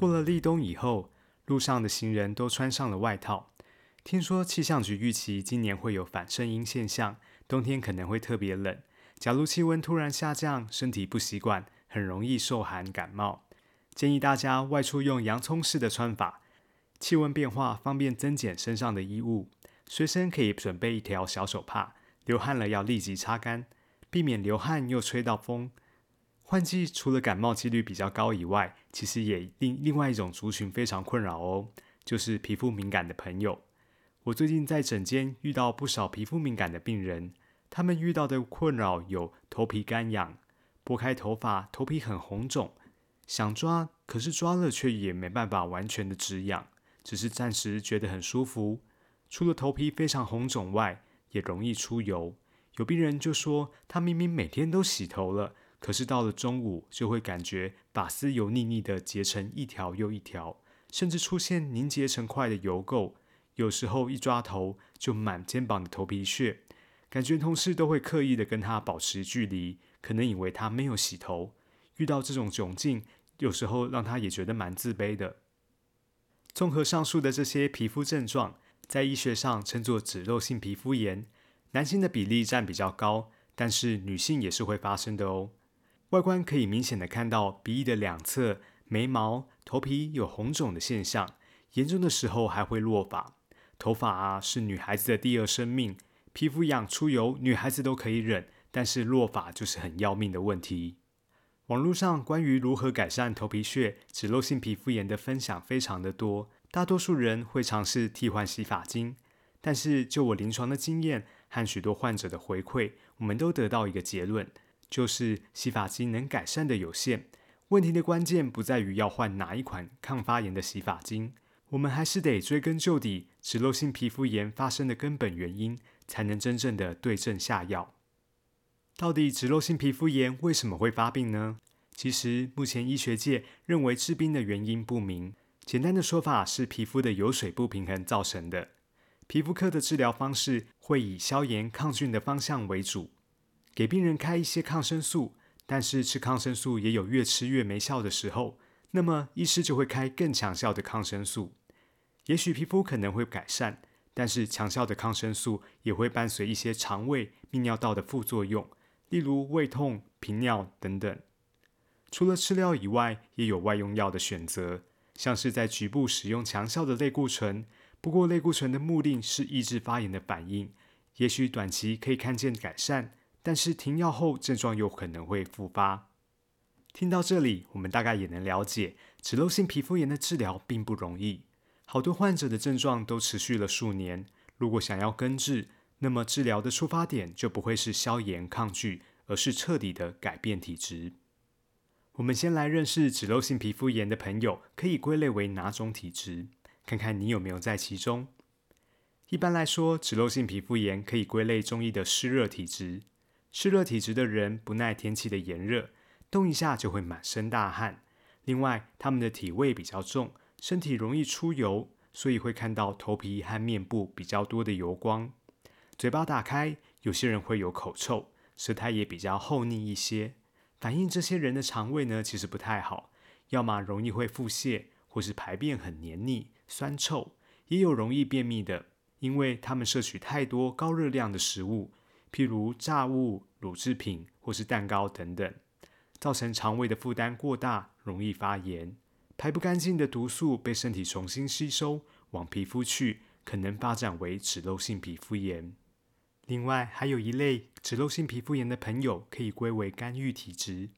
过了立冬以后，路上的行人都穿上了外套。听说气象局预期今年会有反声音现象，冬天可能会特别冷。假如气温突然下降，身体不习惯，很容易受寒感冒。建议大家外出用洋葱式的穿法，气温变化方便增减身上的衣物。随身可以准备一条小手帕，流汗了要立即擦干，避免流汗又吹到风。换季除了感冒几率比较高以外，其实也另另外一种族群非常困扰哦，就是皮肤敏感的朋友。我最近在诊间遇到不少皮肤敏感的病人，他们遇到的困扰有头皮干痒、拨开头发头皮很红肿。想抓，可是抓了却也没办法完全的止痒，只是暂时觉得很舒服。除了头皮非常红肿外，也容易出油。有病人就说，他明明每天都洗头了，可是到了中午就会感觉发丝油腻腻的结成一条又一条，甚至出现凝结成块的油垢。有时候一抓头就满肩膀的头皮屑，感觉同事都会刻意的跟他保持距离，可能以为他没有洗头。遇到这种窘境。有时候让他也觉得蛮自卑的。综合上述的这些皮肤症状，在医学上称作脂漏性皮肤炎，男性的比例占比较高，但是女性也是会发生的哦。外观可以明显的看到鼻翼的两侧、眉毛、头皮有红肿的现象，严重的时候还会落发。头发啊是女孩子的第二生命，皮肤痒出油，女孩子都可以忍，但是落发就是很要命的问题。网络上关于如何改善头皮屑、脂漏性皮肤炎的分享非常的多，大多数人会尝试替换洗发精，但是就我临床的经验和许多患者的回馈，我们都得到一个结论，就是洗发精能改善的有限。问题的关键不在于要换哪一款抗发炎的洗发精，我们还是得追根究底，脂漏性皮肤炎发生的根本原因，才能真正的对症下药。到底脂漏性皮肤炎为什么会发病呢？其实目前医学界认为致病的原因不明，简单的说法是皮肤的油水不平衡造成的。皮肤科的治疗方式会以消炎抗菌的方向为主，给病人开一些抗生素，但是吃抗生素也有越吃越没效的时候，那么医师就会开更强效的抗生素。也许皮肤可能会改善，但是强效的抗生素也会伴随一些肠胃、泌尿道的副作用。例如胃痛、频尿等等。除了吃药以外，也有外用药的选择，像是在局部使用强效的类固醇。不过，类固醇的目的是抑制发炎的反应，也许短期可以看见改善，但是停药后症状又可能会复发。听到这里，我们大概也能了解，脂漏性皮肤炎的治疗并不容易。好多患者的症状都持续了数年，如果想要根治，那么治疗的出发点就不会是消炎抗拒，而是彻底的改变体质。我们先来认识脂漏性皮肤炎的朋友，可以归类为哪种体质？看看你有没有在其中。一般来说，脂漏性皮肤炎可以归类中医的湿热体质。湿热体质的人不耐天气的炎热，动一下就会满身大汗。另外，他们的体味比较重，身体容易出油，所以会看到头皮和面部比较多的油光。嘴巴打开，有些人会有口臭，舌苔也比较厚腻一些，反映这些人的肠胃呢其实不太好，要么容易会腹泻，或是排便很黏腻、酸臭，也有容易便秘的，因为他们摄取太多高热量的食物，譬如炸物、乳制品或是蛋糕等等，造成肠胃的负担过大，容易发炎，排不干净的毒素被身体重新吸收往皮肤去，可能发展为脂漏性皮肤炎。另外，还有一类脂漏性皮肤炎的朋友，可以归为肝郁体质。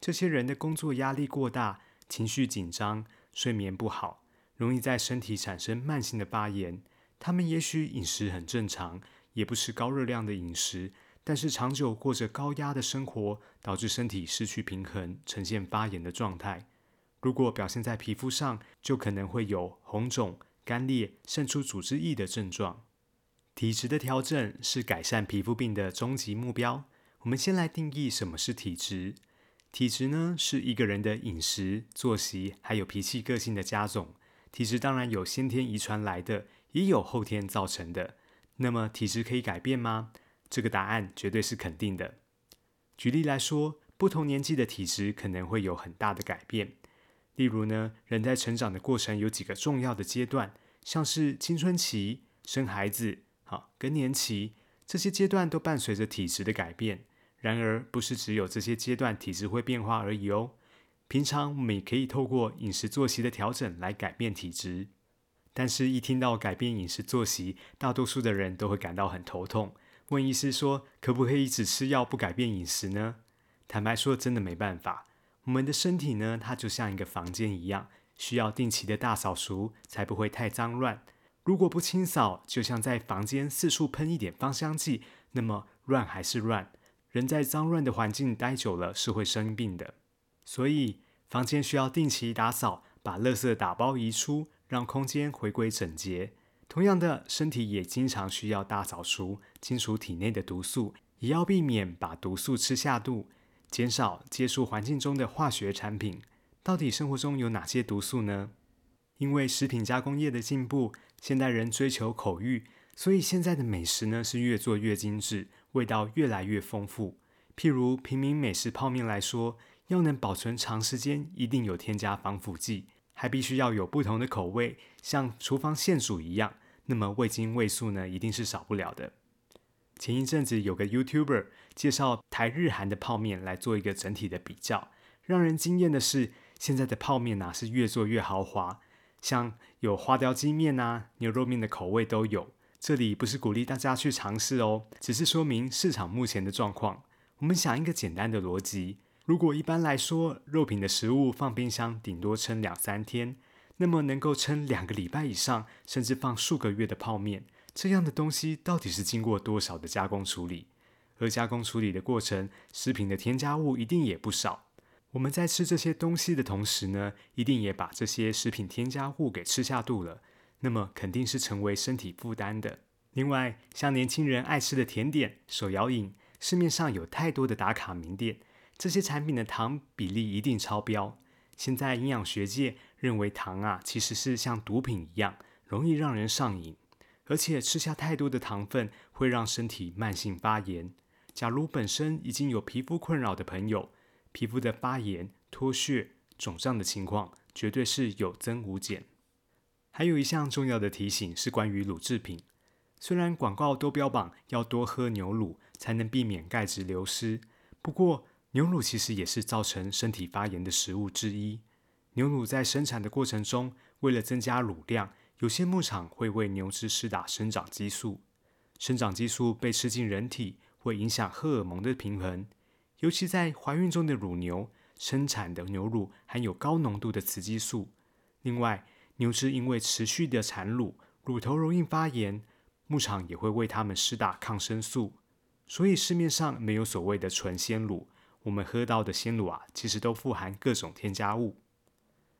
这些人的工作压力过大，情绪紧张，睡眠不好，容易在身体产生慢性的发炎。他们也许饮食很正常，也不吃高热量的饮食，但是长久过着高压的生活，导致身体失去平衡，呈现发炎的状态。如果表现在皮肤上，就可能会有红肿、干裂、渗出组织液的症状。体质的调整是改善皮肤病的终极目标。我们先来定义什么是体质。体质呢，是一个人的饮食、作息还有脾气、个性的加总。体质当然有先天遗传来的，也有后天造成的。那么体质可以改变吗？这个答案绝对是肯定的。举例来说，不同年纪的体质可能会有很大的改变。例如呢，人在成长的过程有几个重要的阶段，像是青春期、生孩子、好更年期，这些阶段都伴随着体质的改变。然而，不是只有这些阶段体质会变化而已哦。平常我们也可以透过饮食作息的调整来改变体质。但是，一听到改变饮食作息，大多数的人都会感到很头痛。问医师说：“可不可以只吃药不改变饮食呢？”坦白说，真的没办法。我们的身体呢，它就像一个房间一样，需要定期的大扫除，才不会太脏乱。如果不清扫，就像在房间四处喷一点芳香剂，那么乱还是乱。人在脏乱的环境待久了是会生病的，所以房间需要定期打扫，把垃圾打包移出，让空间回归整洁。同样的，身体也经常需要大扫除，清除体内的毒素，也要避免把毒素吃下肚，减少接触环境中的化学产品。到底生活中有哪些毒素呢？因为食品加工业的进步，现代人追求口欲，所以现在的美食呢是越做越精致。味道越来越丰富。譬如平民美食泡面来说，要能保存长时间，一定有添加防腐剂，还必须要有不同的口味，像厨房现煮一样。那么味精、味素呢，一定是少不了的。前一阵子有个 YouTuber 介绍台日韩的泡面来做一个整体的比较，让人惊艳的是，现在的泡面呐是越做越豪华，像有花雕鸡面啊、牛肉面的口味都有。这里不是鼓励大家去尝试哦，只是说明市场目前的状况。我们想一个简单的逻辑：如果一般来说肉品的食物放冰箱顶多撑两三天，那么能够撑两个礼拜以上，甚至放数个月的泡面，这样的东西到底是经过多少的加工处理？而加工处理的过程，食品的添加物一定也不少。我们在吃这些东西的同时呢，一定也把这些食品添加物给吃下肚了。那么肯定是成为身体负担的。另外，像年轻人爱吃的甜点、手摇饮，市面上有太多的打卡名店，这些产品的糖比例一定超标。现在营养学界认为，糖啊其实是像毒品一样，容易让人上瘾，而且吃下太多的糖分会让身体慢性发炎。假如本身已经有皮肤困扰的朋友，皮肤的发炎、脱屑、肿胀的情况，绝对是有增无减。还有一项重要的提醒是关于乳制品。虽然广告都标榜要多喝牛乳才能避免钙质流失，不过牛乳其实也是造成身体发炎的食物之一。牛乳在生产的过程中，为了增加乳量，有些牧场会为牛只施打生长激素。生长激素被吃进人体，会影响荷尔蒙的平衡。尤其在怀孕中的乳牛生产的牛乳含有高浓度的雌激素。另外，牛只因为持续的产乳，乳头容易发炎，牧场也会为它们施打抗生素，所以市面上没有所谓的纯鲜乳。我们喝到的鲜乳啊，其实都富含各种添加物。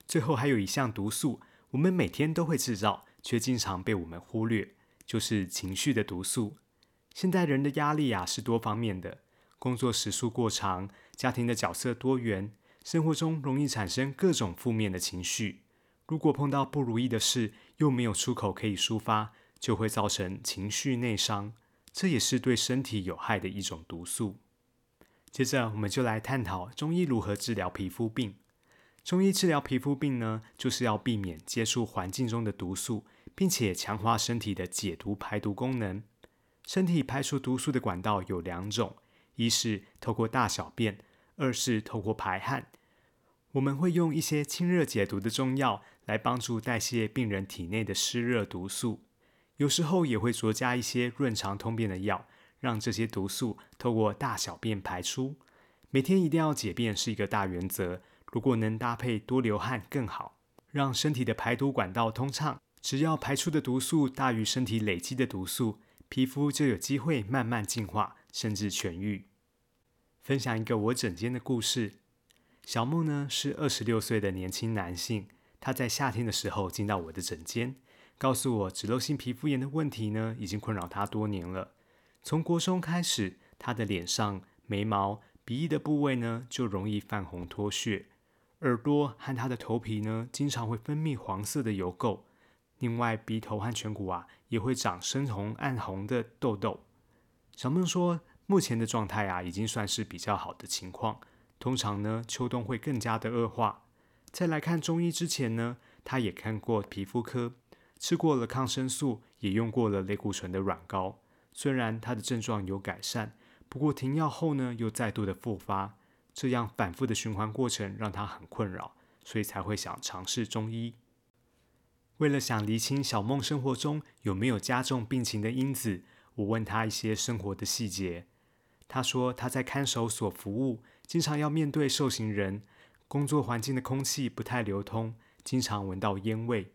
最后还有一项毒素，我们每天都会制造，却经常被我们忽略，就是情绪的毒素。现代人的压力啊是多方面的，工作时数过长，家庭的角色多元，生活中容易产生各种负面的情绪。如果碰到不如意的事，又没有出口可以抒发，就会造成情绪内伤，这也是对身体有害的一种毒素。接着，我们就来探讨中医如何治疗皮肤病。中医治疗皮肤病呢，就是要避免接触环境中的毒素，并且强化身体的解毒排毒功能。身体排出毒素的管道有两种，一是透过大小便，二是透过排汗。我们会用一些清热解毒的中药来帮助代谢病人体内的湿热毒素，有时候也会酌加一些润肠通便的药，让这些毒素透过大小便排出。每天一定要解便是一个大原则，如果能搭配多流汗更好，让身体的排毒管道通畅。只要排出的毒素大于身体累积的毒素，皮肤就有机会慢慢净化，甚至痊愈。分享一个我诊间的故事。小梦呢是二十六岁的年轻男性，他在夏天的时候进到我的诊间，告诉我脂漏性皮肤炎的问题呢已经困扰他多年了。从国中开始，他的脸上、眉毛、鼻翼的部位呢就容易泛红脱屑，耳朵和他的头皮呢经常会分泌黄色的油垢。另外，鼻头和颧骨啊也会长深红、暗红的痘痘。小梦说。目前的状态啊，已经算是比较好的情况。通常呢，秋冬会更加的恶化。在来看中医之前呢，他也看过皮肤科，吃过了抗生素，也用过了类固醇的软膏。虽然他的症状有改善，不过停药后呢，又再度的复发。这样反复的循环过程让他很困扰，所以才会想尝试中医。为了想厘清小梦生活中有没有加重病情的因子，我问他一些生活的细节。他说他在看守所服务，经常要面对受刑人，工作环境的空气不太流通，经常闻到烟味。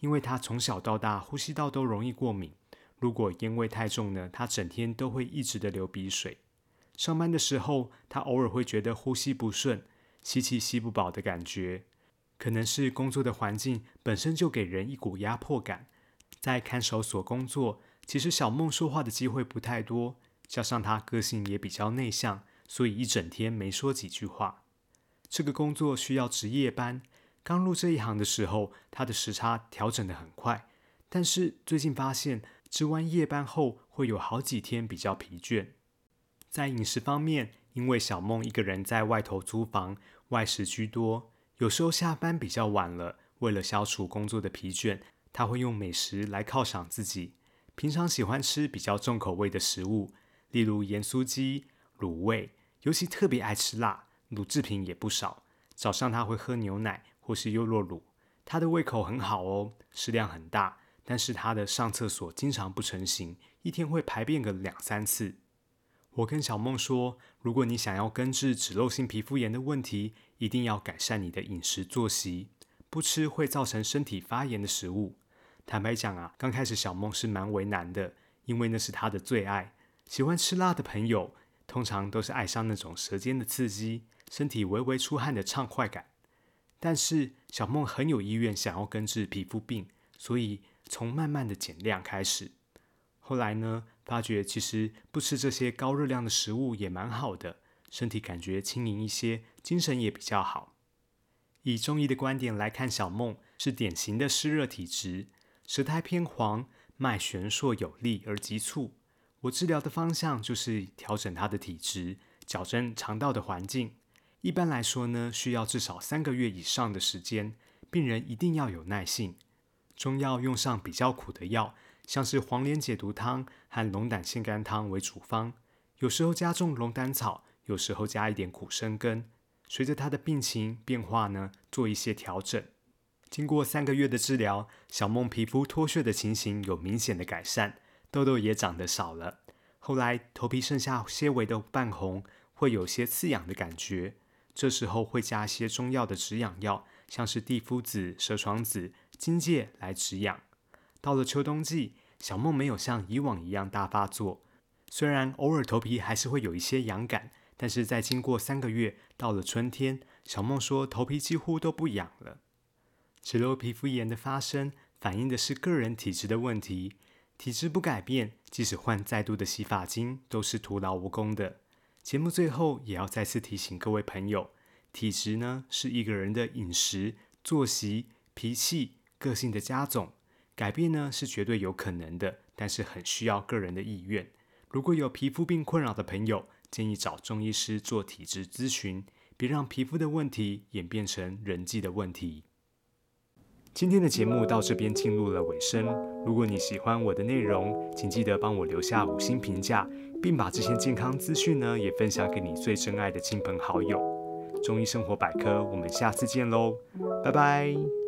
因为他从小到大呼吸道都容易过敏，如果烟味太重呢，他整天都会一直的流鼻水。上班的时候，他偶尔会觉得呼吸不顺，吸气吸不饱的感觉，可能是工作的环境本身就给人一股压迫感。在看守所工作，其实小梦说话的机会不太多。加上他个性也比较内向，所以一整天没说几句话。这个工作需要值夜班，刚入这一行的时候，他的时差调整的很快。但是最近发现，值完夜班后会有好几天比较疲倦。在饮食方面，因为小梦一个人在外头租房，外食居多，有时候下班比较晚了，为了消除工作的疲倦，他会用美食来犒赏自己。平常喜欢吃比较重口味的食物。例如盐酥鸡、卤味，尤其特别爱吃辣，卤制品也不少。早上他会喝牛奶或是优酪乳，他的胃口很好哦，食量很大。但是他的上厕所经常不成形，一天会排便个两三次。我跟小梦说，如果你想要根治脂漏性皮肤炎的问题，一定要改善你的饮食作息，不吃会造成身体发炎的食物。坦白讲啊，刚开始小梦是蛮为难的，因为那是他的最爱。喜欢吃辣的朋友，通常都是爱上那种舌尖的刺激，身体微微出汗的畅快感。但是小梦很有意愿想要根治皮肤病，所以从慢慢的减量开始。后来呢，发觉其实不吃这些高热量的食物也蛮好的，身体感觉轻盈一些，精神也比较好。以中医的观点来看，小梦是典型的湿热体质，舌苔偏黄，脉弦硕有力而急促。我治疗的方向就是调整他的体质，矫正肠道的环境。一般来说呢，需要至少三个月以上的时间，病人一定要有耐性。中药用上比较苦的药，像是黄连解毒汤和龙胆泻肝汤为主方，有时候加重龙胆草，有时候加一点苦生根。随着他的病情变化呢，做一些调整。经过三个月的治疗，小梦皮肤脱屑的情形有明显的改善。痘痘也长得少了，后来头皮剩下些微的泛红，会有些刺痒的感觉。这时候会加一些中药的止痒药，像是地肤子、蛇床子、荆芥来止痒。到了秋冬季，小梦没有像以往一样大发作，虽然偶尔头皮还是会有一些痒感，但是在经过三个月，到了春天，小梦说头皮几乎都不痒了。脂漏皮肤炎的发生，反映的是个人体质的问题。体质不改变，即使换再多的洗发精，都是徒劳无功的。节目最后也要再次提醒各位朋友，体质呢是一个人的饮食、作息、脾气、个性的加总，改变呢是绝对有可能的，但是很需要个人的意愿。如果有皮肤病困扰的朋友，建议找中医师做体质咨询，别让皮肤的问题演变成人际的问题。今天的节目到这边进入了尾声。如果你喜欢我的内容，请记得帮我留下五星评价，并把这些健康资讯呢也分享给你最珍爱的亲朋好友。中医生活百科，我们下次见喽，拜拜。